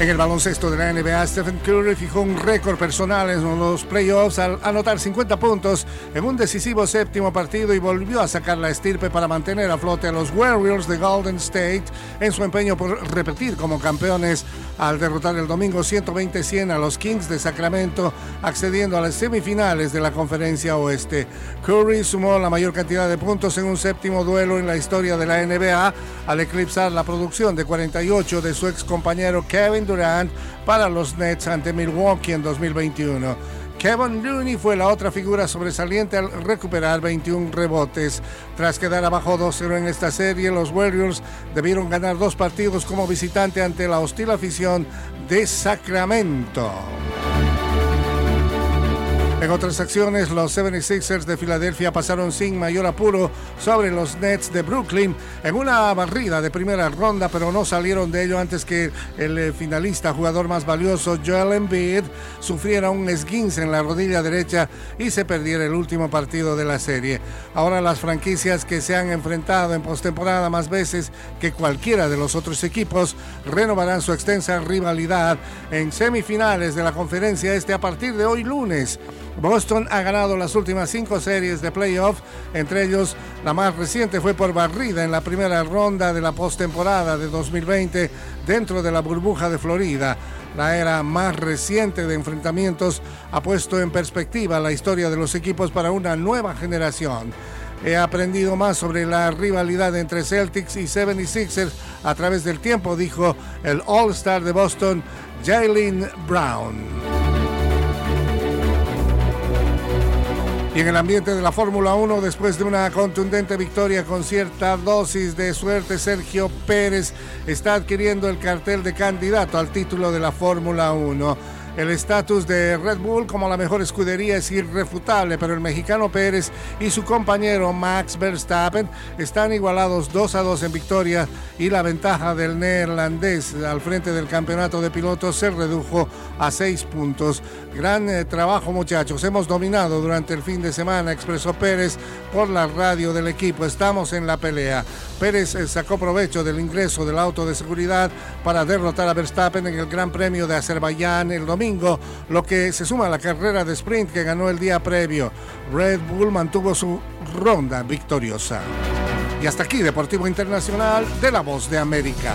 En el baloncesto de la NBA, Stephen Curry fijó un récord personal en los playoffs al anotar 50 puntos en un decisivo séptimo partido y volvió a sacar la estirpe para mantener a flote a los Warriors de Golden State en su empeño por repetir como campeones al derrotar el domingo 120-100 a los Kings de Sacramento, accediendo a las semifinales de la conferencia oeste. Curry sumó la mayor cantidad de puntos en un séptimo duelo en la historia de la NBA al eclipsar la producción de 48 de su ex compañero Kevin Durant para los Nets ante Milwaukee en 2021. Kevin Looney fue la otra figura sobresaliente al recuperar 21 rebotes. Tras quedar abajo 2-0 en esta serie, los Warriors debieron ganar dos partidos como visitante ante la hostil afición de Sacramento. En otras acciones, los 76ers de Filadelfia pasaron sin mayor apuro sobre los Nets de Brooklyn en una barrida de primera ronda, pero no salieron de ello antes que el eh, finalista, jugador más valioso, Joel Embiid, sufriera un esguince en la rodilla derecha y se perdiera el último partido de la serie. Ahora las franquicias que se han enfrentado en postemporada más veces que cualquiera de los otros equipos renovarán su extensa rivalidad en semifinales de la conferencia este a partir de hoy lunes. Boston ha ganado las últimas cinco series de playoff, entre ellos la más reciente fue por barrida en la primera ronda de la postemporada de 2020 dentro de la burbuja de Florida. La era más reciente de enfrentamientos ha puesto en perspectiva la historia de los equipos para una nueva generación. He aprendido más sobre la rivalidad entre Celtics y 76ers a través del tiempo, dijo el All-Star de Boston, Jalen Brown. Y en el ambiente de la Fórmula 1, después de una contundente victoria con cierta dosis de suerte, Sergio Pérez está adquiriendo el cartel de candidato al título de la Fórmula 1. El estatus de Red Bull como la mejor escudería es irrefutable, pero el mexicano Pérez y su compañero Max Verstappen están igualados 2 a 2 en victoria y la ventaja del neerlandés al frente del campeonato de pilotos se redujo a 6 puntos. Gran eh, trabajo muchachos, hemos dominado durante el fin de semana, expresó Pérez por la radio del equipo, estamos en la pelea. Pérez eh, sacó provecho del ingreso del auto de seguridad para derrotar a Verstappen en el Gran Premio de Azerbaiyán el lo que se suma a la carrera de sprint que ganó el día previo. Red Bull mantuvo su ronda victoriosa. Y hasta aquí Deportivo Internacional de la Voz de América.